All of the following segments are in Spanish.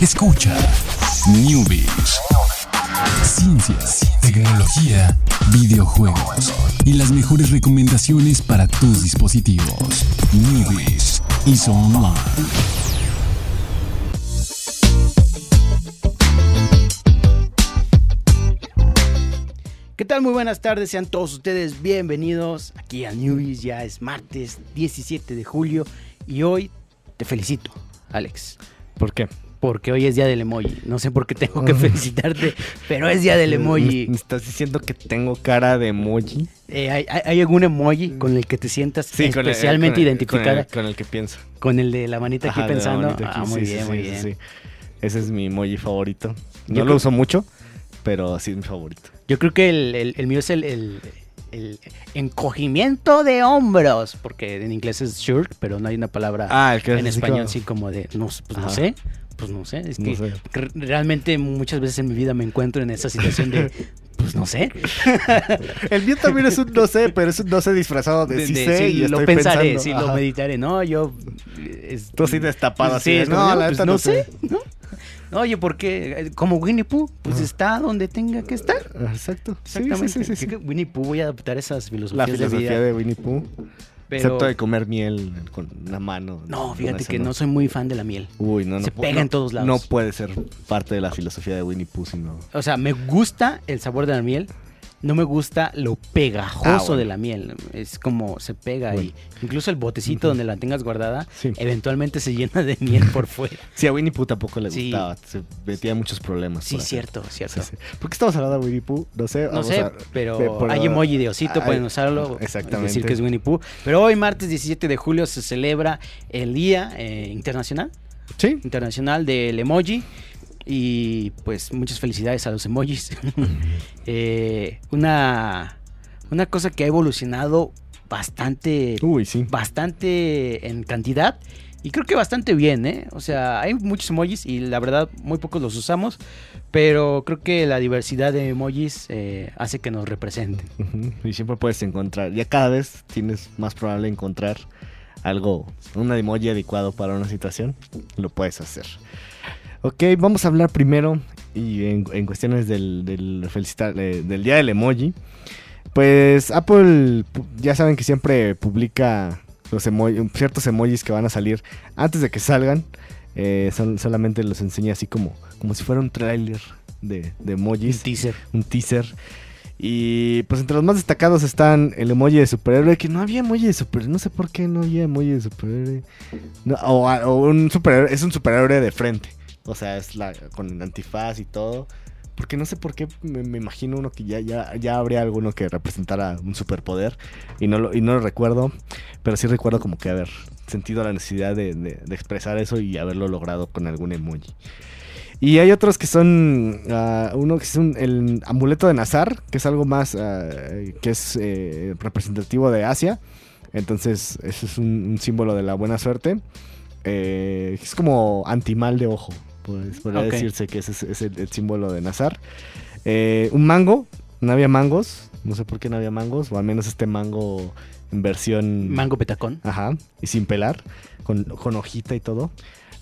Escucha Newbies. Ciencias, tecnología, videojuegos y las mejores recomendaciones para tus dispositivos. Newbies y Online. ¿Qué tal? Muy buenas tardes, sean todos ustedes bienvenidos aquí a Newbies. Ya es martes 17 de julio y hoy te felicito, Alex. ¿Por qué? Porque hoy es día del emoji. No sé por qué tengo que felicitarte, pero es día del emoji. ¿Me estás diciendo que tengo cara de emoji? Eh, ¿hay, algún emoji con el que te sientas con el- especialmente con el- identificada? Con el, con el que pienso. Con el de la manita aquí Ajá, pensando. manita aquí, ah, muy sí, sí, bien, sí, muy sí, bien. sí. Ese es mi emoji favorito. No Yo lo creo- uso mucho, pero sí es mi favorito. Yo creo que el, mío es el, encogimiento de hombros, porque en inglés es shirt, pero no hay una palabra Ah, en español así como de, no, pues no sé, pues no sé, es No que sé. realmente muchas veces en mi vida me encuentro en esa situación de, pues no sé, El mío también es un no sé, pero es un no sé disfrazado de, de- sí de- sé sí, y lo estoy pensaré, pensando. sí, Ajá. lo meditaré, no, yo... es- Tú así destapado, así Sí, de, no, como, la pues, no no sé, sé. ¿no? Oye, ¿por qué? Como Winnie Pooh, pues está donde tenga que estar. Exacto. Sí, Exactamente. Sí, sí, sí, sí. Winnie Pooh voy a adaptar esas La filosofías de filosofía vida. de Winnie Pooh. Pero- Excepto de comer miel con la mano. No, fíjate que no soy muy fan de la miel. Uy, no, no. Se pega no- en todos lados. No puede ser parte de la filosofía de Winnie Pooh, sino. O sea, me gusta el sabor de la miel. No me gusta lo pegajoso Ah, bueno. de la miel. Es como se pega Bueno. y incluso el botecito donde la tengas guardada, Sí. eventualmente se llena de miel por fuera. Sí, a Winnie Pooh tampoco le Sí. gustaba. Se metía muchos problemas. Sí, cierto, cierto. Sí. ¿Por qué estamos hablando de Winnie Pooh? No sé. No sé, a- pero hay emoji de osito, pueden usarlo. Exactamente. Decir que es Winnie Pooh. Pero hoy, martes 17 de julio, se celebra el Día eh, Internacional Sí. internacional del emoji. Y pues muchas felicidades a los emojis. Eh, una, una cosa que ha evolucionado bastante, Uy, sí. bastante en cantidad. Y creo que bastante bien, ¿eh? O sea, hay muchos emojis y la verdad muy pocos los usamos. Pero creo que la diversidad de emojis eh, hace que nos representen. Y siempre puedes encontrar. Ya cada vez tienes más probable encontrar algo, un emoji adecuado para una situación. Lo puedes hacer. Ok, vamos a hablar primero y en, en cuestiones del, del, felicitar- eh, del día del emoji. Pues Apple, ya saben que siempre publica los emoji- ciertos emojis que van a salir antes de que salgan. Eh, son, solamente los enseña así como, como si fuera un tráiler de, de Un emojis teaser. un teaser. Y pues entre los más destacados están el emoji de superhéroe, que no había emoji de superhéroe, no sé por qué no había emoji de superhéroe. No, o, o un superhéroe, es un superhéroe de frente, o sea, es la con el antifaz y todo. Porque no sé por qué me, imagino uno que ya, ya, ya habría alguno que representara un superpoder y no, lo, y no lo recuerdo, pero sí recuerdo como que haber sentido la necesidad de, de- expresar eso y haberlo logrado con algún emoji. Y hay otros que son, ah, uno que es un- el amuleto de Nazar, que es algo más, ah, que es eh, representativo de Asia. Entonces, eso es un, un símbolo de la buena suerte. Eh, es como antimal de ojo, pues, podría decirse que ese es, es el, el símbolo de Nazar. Eh, un mango, no había mangos, no sé por qué no había mangos, o al menos este mango en versión... Mango petacón. Ajá, y sin pelar, con, con hojita y todo.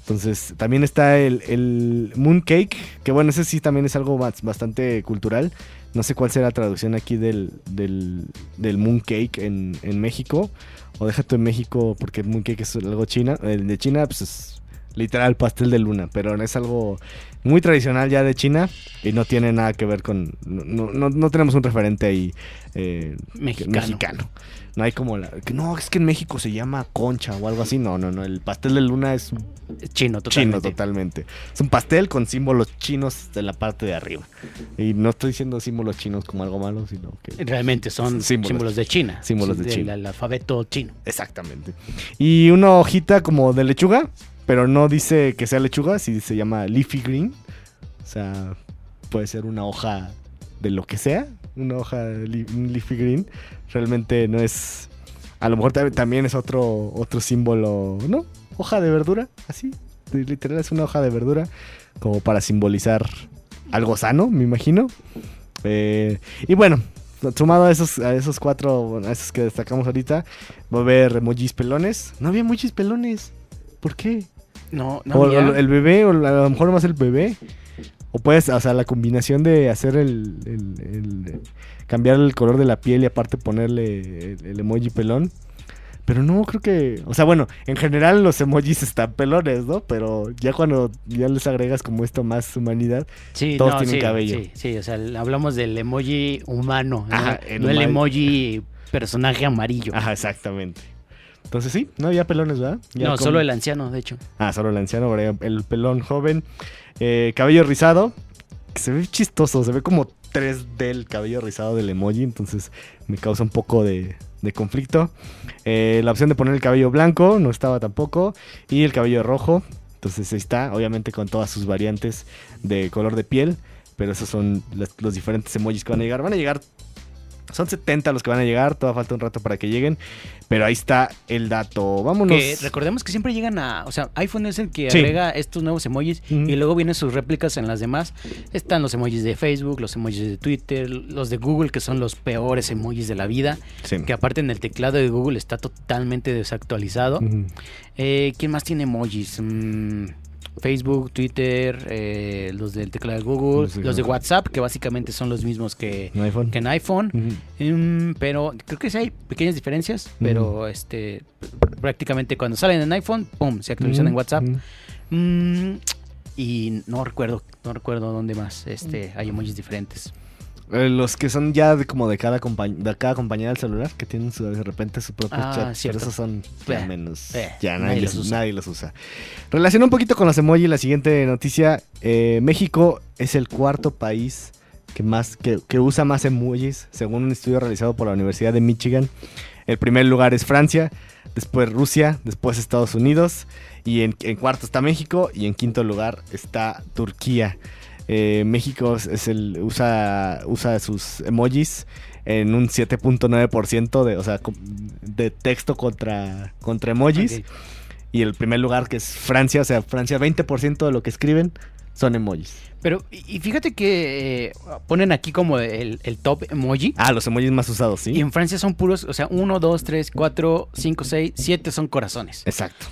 Entonces, también está el, el mooncake, que bueno, ese sí también es algo bas- bastante cultural. No sé cuál será la traducción aquí del, del, del mooncake en, en México. O déjate en México, porque el mooncake es algo china. El de China, pues es literal pastel de luna, pero es algo muy tradicional ya de China y no tiene nada que ver con... No, no, no tenemos un referente ahí eh, Mexicano. mexicano. No hay como la... no, es que en México se llama concha o algo así. No, no, no. El pastel de luna es Chino, totalmente. chino totalmente. Es un pastel con símbolos chinos de la parte de arriba. Y no estoy diciendo símbolos chinos como algo malo, sino que... Realmente son Símbolos. símbolos, de China. Símbolos de del China. al- alfabeto chino. Exactamente. Y una hojita como de lechuga, pero no dice que sea lechuga, sí se llama leafy green. O sea, puede ser una hoja de lo que sea, una hoja leafy green. Realmente no es... A lo mejor tam- también es otro, otro símbolo, ¿no? Hoja de verdura, así. Literal es una hoja de verdura, como para simbolizar algo sano, me imagino. Eh, y bueno, sumado a esos, a esos cuatro, a esos que destacamos ahorita, va a haber emojis pelones. No había emojis pelones. ¿Por qué? No, no. o el bebé, o la- a lo mejor más el bebé. O puedes, o sea, la combinación de hacer el, el- el- cambiar el color de la piel y aparte ponerle el, el emoji pelón. Pero no, creo que. O sea, bueno, en general los emojis están pelones, ¿no? Pero ya cuando ya les agregas como esto más humanidad. Sí, todos no, tienen sí, cabello. Sí, sí, o sea, hablamos del emoji humano, ¿no? Ajá, el no el emoji personaje amarillo. Ajá, exactamente. Entonces sí, no había pelones, ¿verdad? Ya no, solo el anciano, de hecho. Ah, solo el anciano, el pelón joven. Eh, cabello rizado. Que se ve chistoso, se ve como 3D el cabello rizado del emoji. Entonces me causa un poco de, de conflicto. Eh, la opción de poner el cabello blanco no estaba tampoco. Y el cabello rojo. Entonces ahí está, obviamente con todas sus variantes de color de piel. Pero esos son los, los diferentes emojis que van a llegar. Van a llegar. Son 70 los que van a llegar. Todavía falta un rato para que lleguen. Pero ahí está el dato. Vámonos. Que recordemos que siempre llegan a. O sea, iPhone es el que Sí. agrega estos nuevos emojis y luego vienen sus réplicas en las demás. Están los emojis de Facebook, los emojis de Twitter, los de Google, que son los peores emojis de la vida. Sí. Que aparte en el teclado de Google está totalmente desactualizado. Eh, ¿Quién más tiene emojis? Mm, Facebook, Twitter, eh, los del teclado de Google, Los de los de Google. WhatsApp, que básicamente son los mismos que, ¿Un iPhone? que en iPhone. Mm, pero creo que sí hay pequeñas diferencias, pero este prácticamente cuando salen en iPhone, pum, se actualizan en WhatsApp. Mm, y no recuerdo, no recuerdo dónde más este hay emojis diferentes. Eh, los que son ya de, como de cada, de cada compañía del celular, que tienen su- de repente su propio Ah, chat. cierto. Pero esos son ya Eh, menos. eh, ya nadie nadie, los los, usa. nadie los usa. Relaciona un poquito con los emojis la siguiente noticia. Eh, México es el cuarto país que, más, que, que usa más emojis, según un estudio realizado por la Universidad de Michigan. El primer lugar es Francia, después Rusia, después Estados Unidos. Y en, en cuarto está México y en quinto lugar está Turquía. Eh, México es- el, usa, usa sus emojis en un 7.9% de, o sea, de texto contra, contra emojis. Y el primer lugar que es Francia, o sea, Francia 20% de lo que escriben son emojis. Pero, y y fíjate que eh, ponen aquí como el, el top emoji. Ah, los emojis más usados, ¿sí? Y en Francia son puros, o sea, 1, 2, 3, 4, 5, 6, 7 son corazones. Exacto.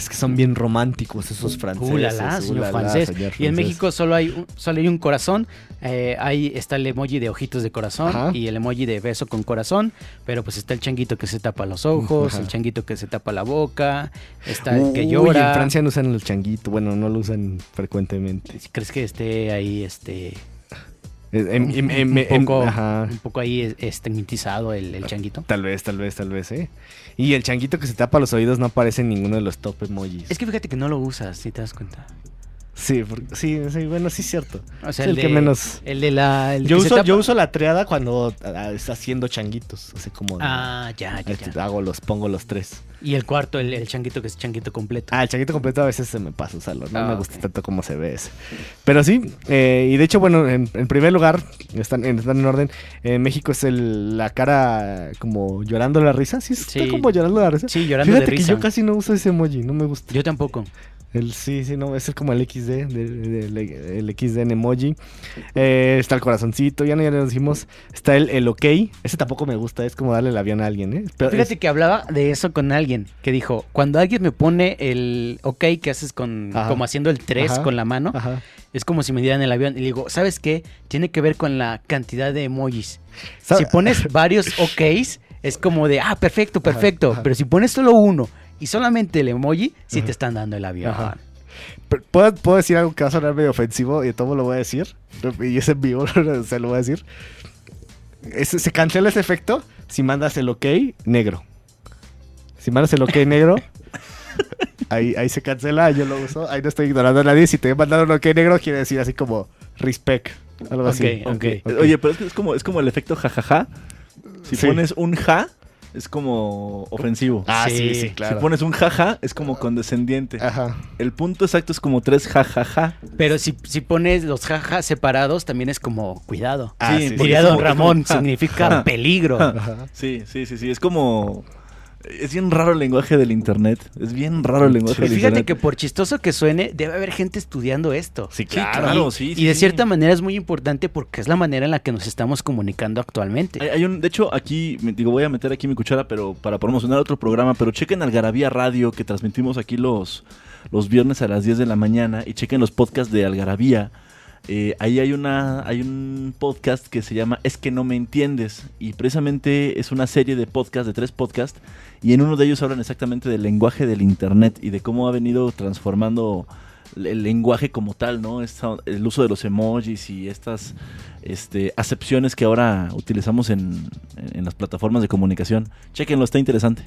Es que son bien románticos esos franceses. Ulala, señor ulala, francés. señor Y en francés. México solo hay un, solo hay un corazón. eh, ahí está el emoji de ojitos de corazón Ajá. y el emoji de beso con corazón. Pero pues está el changuito que se tapa los ojos, Ajá. el changuito que se tapa la boca, está el que llora. en Francia no usan el changuito. Bueno, no lo usan frecuentemente. ¿Crees que esté ahí este Un, un poco, ajá. un poco ahí estigmatizado el, el changuito? Tal vez, tal vez, tal vez, ¿eh? Y el changuito que se tapa los oídos no aparece en ninguno de los top emojis. Es que fíjate que no lo usas, si te das cuenta. Sí, porque- sí, sí, bueno, sí es cierto. O sea, Es el de- que menos- El de la. el Yo uso, tapa- yo uso la triada cuando ah, está haciendo changuitos. Así como. Ah, ya, ya, este, ya. Hago los, pongo los tres. Y el cuarto, el, el changuito que es changuito completo. Ah, el changuito completo a veces se me pasa usarlo. No Ah, me gusta ok. tanto como se ve ese. Pero sí, eh, y de hecho, bueno, en, en primer lugar, están, en- están en orden. En México es el, la cara como llorando la risa. Sí, está Sí. como llorando la risa. Sí, llorando Fíjate de que risa. yo casi no uso ese emoji, no me gusta. Yo tampoco. El, sí, sí, no, es como el XD, el XD en emoji. Eh, está el corazoncito, ya no ya lo decimos. Está el, el ok, ese tampoco me gusta, es como darle el avión a alguien, ¿eh? Pero Fíjate es- que hablaba de eso con alguien que dijo, cuando alguien me pone el ok que haces con Ajá. como haciendo el 3 Ajá. con la mano, Ajá. es como si me dieran el avión y le digo, ¿sabes qué? Tiene que ver con la cantidad de emojis. ¿Sabe- Si pones varios OKs, es como de, ah, perfecto, perfecto. Pero si pones solo uno y solamente el emoji, sí Ajá. te están dando el avión. Ajá. ¿Puedo, puedo decir algo que va a sonar medio ofensivo y de todo lo voy a decir. Y es en vivo, se lo voy a decir. Ese- se cancela ese efecto si mandas el ok negro. Si mandas el ok negro, ahí, ahí se cancela, yo lo uso. Ahí no estoy ignorando a nadie. Si te he mandado un ok negro, quiere decir así como respect. Algo así. Ok, ok. Ok. Oye, pero es, que es como, es como el efecto jajaja. Si Sí. pones un ja, es como ofensivo. Ah, sí, Sí. sí, claro. Si pones un jaja, es como condescendiente. Ajá. El punto exacto es como tres jajaja. Pero si, si pones los jajas separados, también es como cuidado. Ah, Sí, sí, como- es Ramón, significa peligro. Ajá. Sí, sí, sí, sí. Es como. Es bien raro el lenguaje del internet. Es bien raro el lenguaje del fíjate internet. que por chistoso que suene, debe haber gente estudiando esto. Sí, Sí, claro. claro, sí, y sí, de sí. cierta manera es muy importante porque es la manera en la que nos estamos comunicando actualmente. Hay, hay un, de hecho, aquí, me- digo, voy a meter aquí mi cuchara, pero para promocionar otro programa, pero chequen Algarabía Radio, que transmitimos aquí los, los viernes a las 10 de la mañana, y chequen los podcasts de Algarabía. Eh, ahí hay una hay un podcast que se llama Es que no me entiendes y precisamente es una serie de podcasts de tres podcasts y en uno de ellos hablan exactamente del lenguaje del internet y de cómo ha venido transformando el lenguaje como tal, ¿no? El uso de los emojis y estas este, acepciones que ahora utilizamos en las plataformas de comunicación. Chequenlo, está interesante.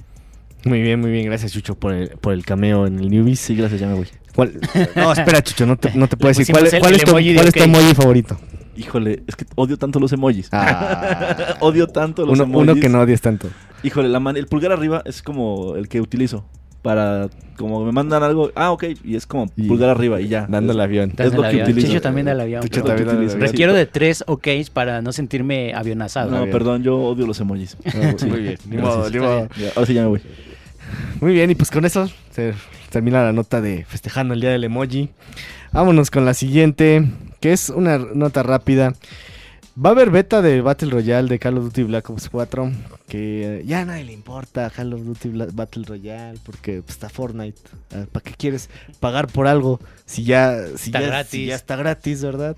Muy bien, muy bien. Gracias, Chucho, por el, por el cameo en el Newbies. Sí, gracias, ya me voy. ¿Cuál- No, espera, Chucho, no te, no te puedo decir. ¿Cuál, el- cuál el es, tu, emoji cuál es tu emoji favorito? Híjole, es que odio tanto los emojis. Ah, odio tanto los uno, emojis. uno que no odies tanto. Híjole, la man- el pulgar arriba es como el que utilizo para como me mandan algo, ah, ok, y es como Y- pulgar arriba y ya. Dando el avión. es lo que utilizo. Chicho también dale al avión. También utilizo. avión. Requiero de tres OKs para no sentirme avionazado. No, perdón, yo odio los emojis. Ah, Sí, Muy bien, ni modo, ni modo. Ya, ahora sí ya me voy. Muy bien, y pues con eso se termina la nota de festejando el día del emoji. Vámonos con la siguiente, que es una nota rápida. Va a haber beta de Battle Royale de Call of Duty Black Ops 4, que ya a nadie le importa Call of Duty Battle Royale, porque pues, está Fortnite. Ah, ¿Para qué quieres pagar por algo si ya, si Está ya- gratis. si ya está gratis, verdad?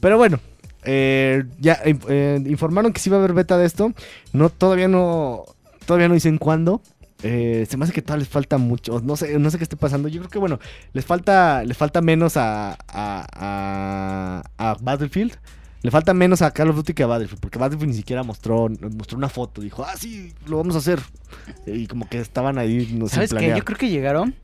Pero bueno, eh, ya eh, informaron que sí va a haber beta de esto. No, todavía no, todavía no dicen cuándo. Eh, se me hace que todavía les falta mucho. No sé, no sé qué esté pasando. Yo creo que bueno, les falta, les falta menos a, a, a, a Battlefield. Le falta menos a Call of Duty que a Battlefield. Porque Battlefield ni siquiera mostró, mostró una foto. Dijo, ah, sí, lo vamos a hacer. Y como que estaban ahí, no sé, ¿Sabes qué? Yo creo que llegaron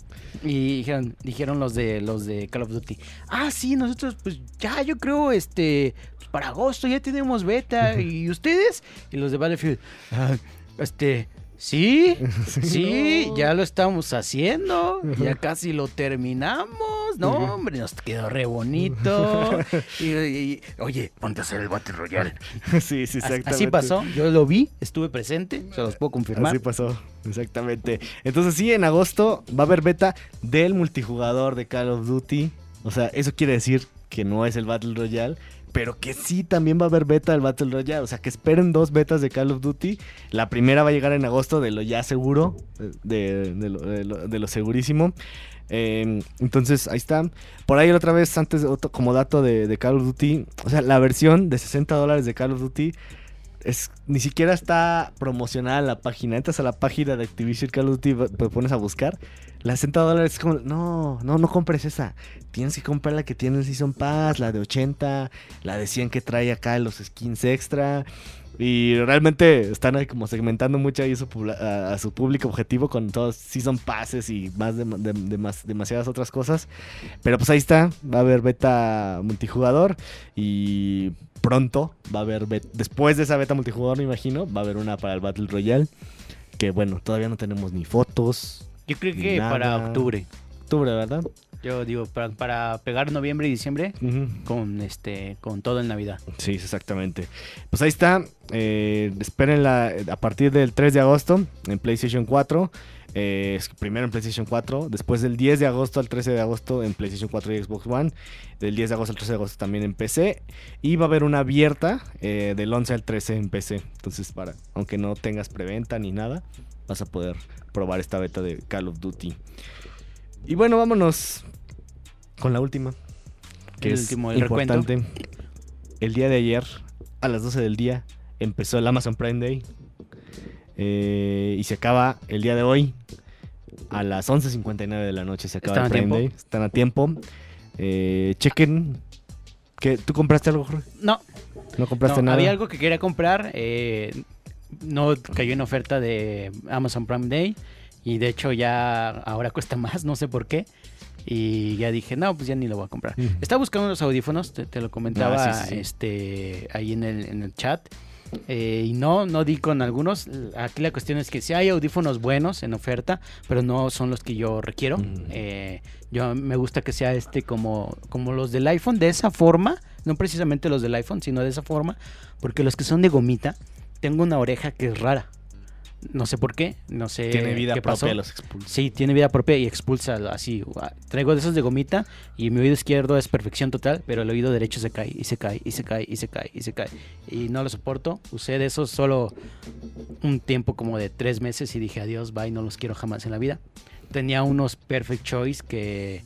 y dijeron, dijeron los de los de Call of Duty. Ah, sí, nosotros pues ya yo creo este pues, para agosto ya tenemos beta y ustedes y los de Battlefield. "Ah, este Sí, sí, ya lo estamos haciendo, ya casi lo terminamos, no hombre, nos quedó re bonito. Y, y- oye, ponte a hacer el Battle Royale. sí, sí, exactamente. Así pasó, yo lo vi, estuve presente, se los puedo confirmar. Así pasó, exactamente. Entonces sí, en agosto va a haber beta del multijugador de Call of Duty. O sea, eso quiere decir que no es el Battle Royale, pero que sí también va a haber beta del Battle Royale. O sea, que esperen dos betas de Call of Duty. La primera va a llegar en agosto de lo ya seguro, de, lo, segurísimo. Eh, entonces, ahí está. Por ahí otra vez, antes, otro- como dato de Call of Duty, o sea, la versión de 60 dólares de Call of Duty es, ni siquiera está promocionada la página. Entras a la página de Activision Call of Duty, te pones a buscar. La 60 dólares es como, no, no, no compres esa. Tienes que comprar la que tiene el Season Pass, la de 80, la de 100 que trae acá los skins extra. Y realmente están ahí como segmentando mucho ahí su a, a su público objetivo con todos Season Passes y más de, de- de más- demasiadas otras cosas. Pero pues ahí está, va a haber beta multijugador y pronto va a haber después de esa beta multijugador me imagino, va a haber una para el Battle Royale. Que bueno, todavía no tenemos ni fotos. Yo creo que para octubre. Octubre, ¿verdad? Yo digo, para, para pegar noviembre y diciembre con este con todo en Navidad. Sí, exactamente. Pues ahí está. Eh, espérenla a partir del 3 de agosto en PlayStation 4. Eh, primero en PlayStation 4. Después del 10 de agosto al 13 de agosto en PlayStation 4 y Xbox One. Del 10 de agosto al 13 de agosto también en PC. Y va a haber una abierta eh, del 11 al 13 en PC. Entonces, para aunque no tengas preventa ni nada, vas a poder probar esta beta de Call of Duty. Y bueno, vámonos con la última. Que El es último, el recuento. importante. El día de ayer, a las 12 del día, empezó el Amazon Prime Day. Eh, y se acaba el día de hoy. A las 11.59 de la noche se acaba ¿Están el Prime tiempo? Day. Están a tiempo. Eh, chequen. ¿Qué? ¿Tú compraste algo, Jorge? No, ¿No compraste no, nada? había algo que quería comprar, eh, no cayó en oferta de Amazon Prime Day y de hecho ya ahora cuesta más, no sé por qué. Y ya dije, no, pues ya ni lo voy a comprar. Estaba buscando unos audífonos, te, te lo comentaba Ah, sí, sí, sí. este ahí en el, en el chat. eh, y no, no di con algunos. Aquí la cuestión es que sí hay audífonos buenos en oferta, pero no son los que yo requiero. Mm. Eh, yo me gusta que sea este como, como los del iPhone, de esa forma. No precisamente los del iPhone, sino de esa forma. Porque los que son de gomita, tengo una oreja que es rara. No sé por qué, no sé Tiene vida qué pasó. propia, los expulsa. Sí, tiene vida propia y expulsa así. gua- Traigo de esos de gomita y mi oído izquierdo es perfección total, pero el oído derecho se cae y se cae y se cae y se cae y se cae. Y no lo soporto. Usé de esos solo un tiempo como de tres meses y dije adiós, bye, no los quiero jamás en la vida. Tenía unos Perfect Choice que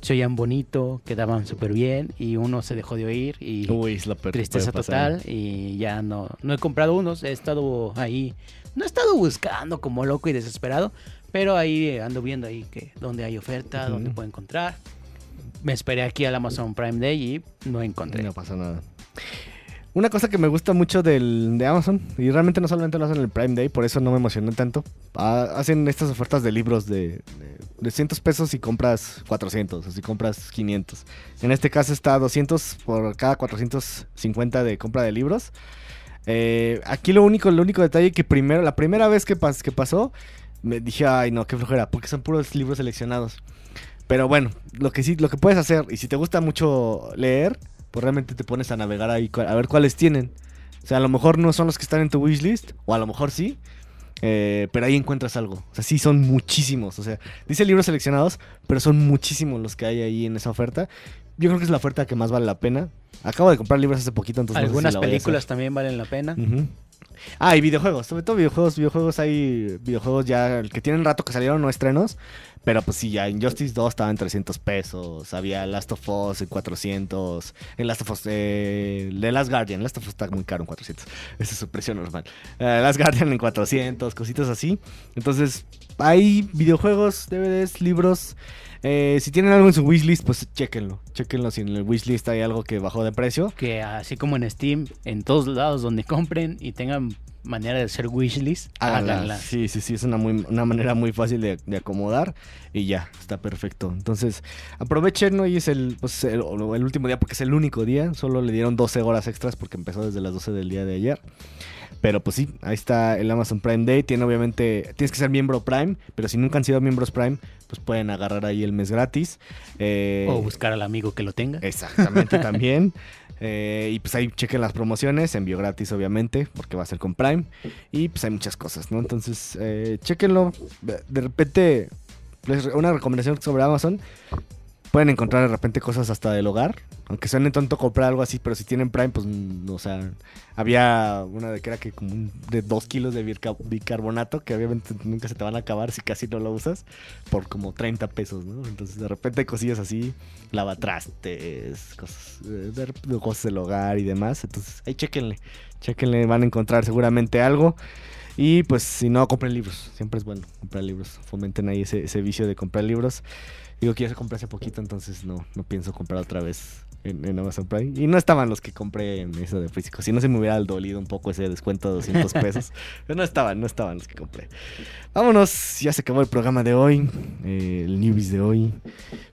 se oían bonito, quedaban súper bien y uno se dejó de oír y Uy, tristeza total y ya no, no he comprado unos, he estado ahí, no he estado buscando como loco y desesperado, pero ahí ando viendo ahí que dónde hay oferta, Ujú. dónde puedo encontrar. Me esperé aquí al Amazon Prime Day y no encontré. No pasa nada. Una cosa que me gusta mucho del, de Amazon, y realmente no solamente lo hacen en el Prime Day, por eso no me emocioné tanto. ah, hacen estas ofertas de libros de, de, de 100 pesos y compras 400, o si compras 500. En este caso está 200 por cada 450 de compra de libros. Eh, aquí lo único, el único detalle que primero, la primera vez que, pas- que pasó, me dije, ay no, qué flojera, porque son puros libros seleccionados. Pero bueno, lo que sí, lo que puedes hacer, y si te gusta mucho leer, pues realmente te pones a navegar ahí a ver cuáles tienen. O sea, a lo mejor no son los que están en tu wishlist, o a lo mejor sí, eh, pero ahí encuentras algo. O sea, sí son muchísimos. O sea, dice libros seleccionados, pero son muchísimos los que hay ahí en esa oferta. Yo creo que es la oferta que más vale la pena. Acabo de comprar libros hace poquito, entonces no sé si Algunas a hacer. películas también valen la pena. Ujú. Ah, y videojuegos, sobre todo videojuegos, videojuegos hay videojuegos ya el que tienen rato que salieron no estrenos, pero pues sí, ya Injustice 2 estaba en 300 pesos, había Last of Us en 400, en Last of Us, eh, The Last Guardian, Last of Us está muy caro en 400, esa es su precio normal, Eh, Last Guardian en 400, cositas así, entonces hay videojuegos, DVDs, libros, eh, si tienen algo en su wishlist, pues chéquenlo, chéquenlo si en el wishlist hay algo que bajó de precio. Que así como en Steam, en todos lados donde compren y tengan manera de hacer wishlist, Háganla. háganla. Sí, sí, sí, es una, muy, una manera muy fácil de, de acomodar y ya, está perfecto. Entonces, aprovechen, hoy es el, pues, el, el último día porque es el único día, solo le dieron 12 horas extras porque empezó desde las 12 del día de ayer. Pero pues sí, ahí está el Amazon Prime Day. Tiene obviamente, tienes que ser miembro Prime, pero si nunca han sido miembros Prime, pues pueden agarrar ahí el mes gratis. Eh, O buscar al amigo que lo tenga. Exactamente, también. Eh, y pues ahí chequen las promociones, envío gratis obviamente, porque va a ser con Prime. Y pues hay muchas cosas, ¿no? Entonces, eh, chequenlo. De, repente, una recomendación sobre Amazon. Pueden encontrar de repente cosas hasta del hogar. Aunque suene tonto comprar algo así, pero si tienen Prime, pues, mm, o sea, había una de que era que como de 2 kilos de bica- bicarbonato, que obviamente nunca se te van a acabar si casi no lo usas, por como 30 pesos, ¿no? Entonces de repente cosillas así, lavatrastes, cosas, eh, cosas del hogar y demás. Entonces ahí chequenle, chequenle, van a encontrar seguramente algo. Y pues si no, compren libros, siempre es bueno comprar libros, fomenten ahí ese vicio de comprar libros. Digo que ya se compré hace poquito, entonces no, no pienso comprar otra vez en, en Amazon Prime. Y no estaban los que compré en eso de físico. Si no se me hubiera dolido un poco ese descuento de 200 pesos. Pero no estaban, no estaban los que compré. Vámonos, ya se acabó el programa de hoy, eh, el newbies de hoy.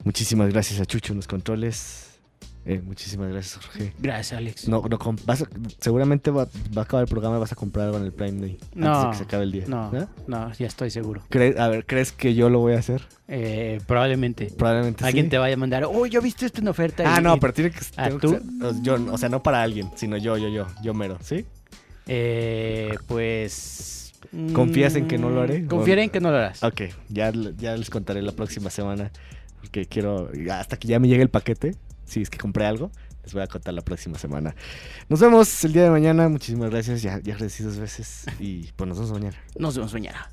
Muchísimas gracias a Chucho en los controles. Eh, muchísimas gracias, Jorge. Gracias, Alex. No, no vas a- seguramente va, va a acabar el programa y vas a comprar algo en el Prime Day. antes de No, que se acabe el día. No, ¿no? no, ya estoy seguro. A ver, ¿crees que yo lo voy a hacer? Eh, probablemente. Probablemente Alguien sí. te vaya a mandar, oh, yo viste esto en oferta. Ah, y- no, pero tiene que, ¿Ah, tengo que tú? yo, o sea, no para alguien, sino yo, yo, yo, yo mero, ¿sí? Eh, pues... ¿Confías en que no lo haré? mm, Confiaré en que no lo harás. Ok, ya, ya les contaré la próxima semana, porque quiero, hasta que ya me llegue el paquete, si es que compré algo, les voy a contar la próxima semana. Nos vemos el día de mañana, muchísimas gracias, ya, ya dos veces, y pues nos vemos mañana. Nos vemos mañana.